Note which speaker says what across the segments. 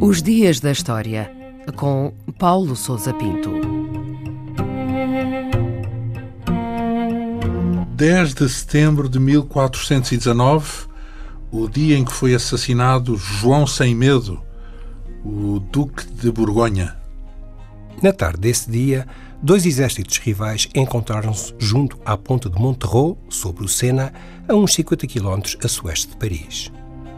Speaker 1: Os Dias da História, com Paulo Souza Pinto.
Speaker 2: 10 de setembro de 1419, o dia em que foi assassinado João Sem Medo, o Duque de Borgonha.
Speaker 3: Na tarde desse dia, dois exércitos rivais encontraram-se junto à ponte de Monterreau, sobre o Sena, a uns 50 km a sueste de Paris.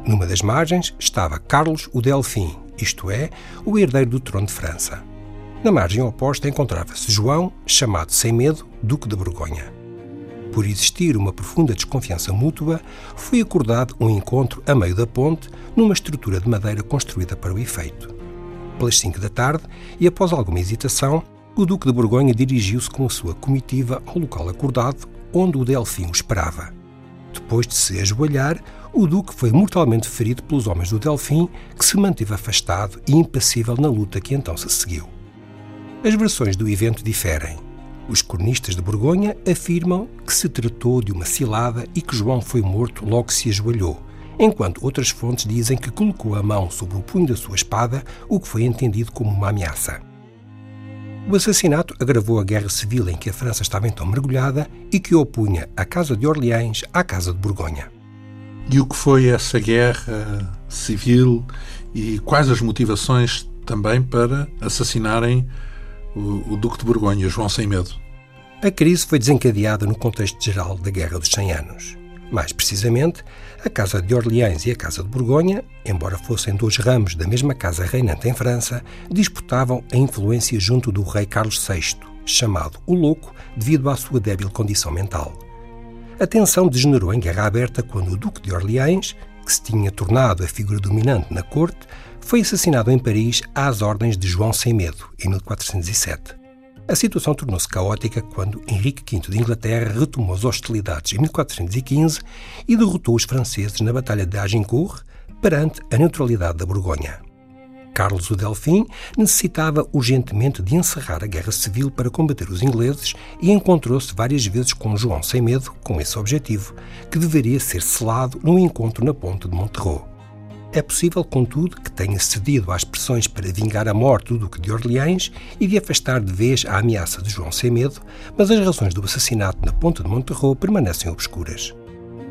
Speaker 3: Numa das margens estava Carlos o Delfim, isto é, o herdeiro do trono de França. Na margem oposta encontrava-se João, chamado Sem Medo, Duque de Borgonha. Por existir uma profunda desconfiança mútua, foi acordado um encontro a meio da ponte, numa estrutura de madeira construída para o efeito. Pelas cinco da tarde, e após alguma hesitação, o Duque de Borgonha dirigiu-se com a sua comitiva ao local acordado, onde o Delfim o esperava. Depois de se ajoelhar, o Duque foi mortalmente ferido pelos homens do Delfim, que se manteve afastado e impassível na luta que então se seguiu. As versões do evento diferem. Os cronistas de Borgonha afirmam que se tratou de uma cilada e que João foi morto logo que se ajoelhou, enquanto outras fontes dizem que colocou a mão sobre o punho da sua espada, o que foi entendido como uma ameaça. O assassinato agravou a guerra civil em que a França estava então mergulhada e que opunha a Casa de Orleans à Casa de Borgonha.
Speaker 2: E o que foi essa guerra civil e quais as motivações também para assassinarem o, o Duque de Borgonha, João Sem Medo?
Speaker 3: A crise foi desencadeada no contexto geral da Guerra dos Cem Anos. Mais precisamente, a Casa de Orleans e a Casa de Borgonha, embora fossem dois ramos da mesma casa reinante em França, disputavam a influência junto do rei Carlos VI, chamado o Louco devido à sua débil condição mental. A tensão degenerou em guerra aberta quando o Duque de Orleans, que se tinha tornado a figura dominante na corte, foi assassinado em Paris às ordens de João Sem Medo, em 1407. A situação tornou-se caótica quando Henrique V de Inglaterra retomou as hostilidades em 1415 e derrotou os franceses na Batalha de Agincourt perante a neutralidade da Borgonha. Carlos o Delfim necessitava urgentemente de encerrar a guerra civil para combater os ingleses e encontrou-se várias vezes com João Sem Medo com esse objetivo, que deveria ser selado no encontro na ponte de Monterreau. É possível, contudo, que tenha cedido às pressões para vingar a morte do Duque de Orleans e de afastar de vez a ameaça de João Sem Medo, mas as razões do assassinato na ponte de Monterreau permanecem obscuras.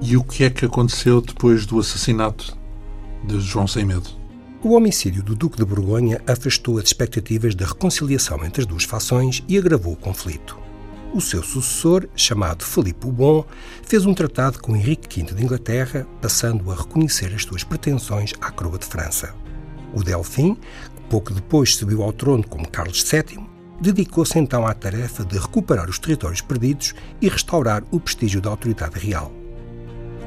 Speaker 2: E o que é que aconteceu depois do assassinato de João Sem Medo?
Speaker 3: O homicídio do Duque de Borgonha afastou as expectativas de reconciliação entre as duas fações e agravou o conflito. O seu sucessor, chamado Felipe o Bom, fez um tratado com Henrique V de Inglaterra, passando a reconhecer as suas pretensões à coroa de França. O Delfim, que pouco depois subiu ao trono como Carlos VII, dedicou-se então à tarefa de recuperar os territórios perdidos e restaurar o prestígio da autoridade real.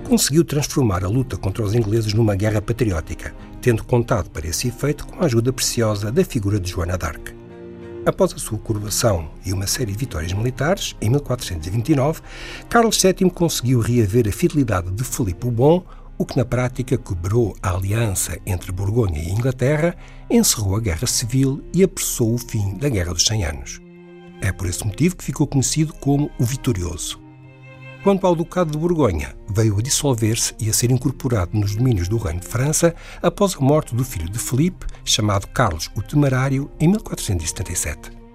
Speaker 3: Conseguiu transformar a luta contra os ingleses numa guerra patriótica tendo contado para esse efeito com a ajuda preciosa da figura de Joana d'Arc. Após a sua coroação e uma série de vitórias militares, em 1429, Carlos VII conseguiu reaver a fidelidade de Filipe o Bom, o que na prática quebrou a aliança entre Borgonha e Inglaterra, encerrou a Guerra Civil e apressou o fim da Guerra dos Cem Anos. É por esse motivo que ficou conhecido como o Vitorioso. Quanto ao Ducado de Borgonha, veio a dissolver-se e a ser incorporado nos domínios do Reino de França após a morte do filho de Felipe, chamado Carlos o Temerário, em 1477.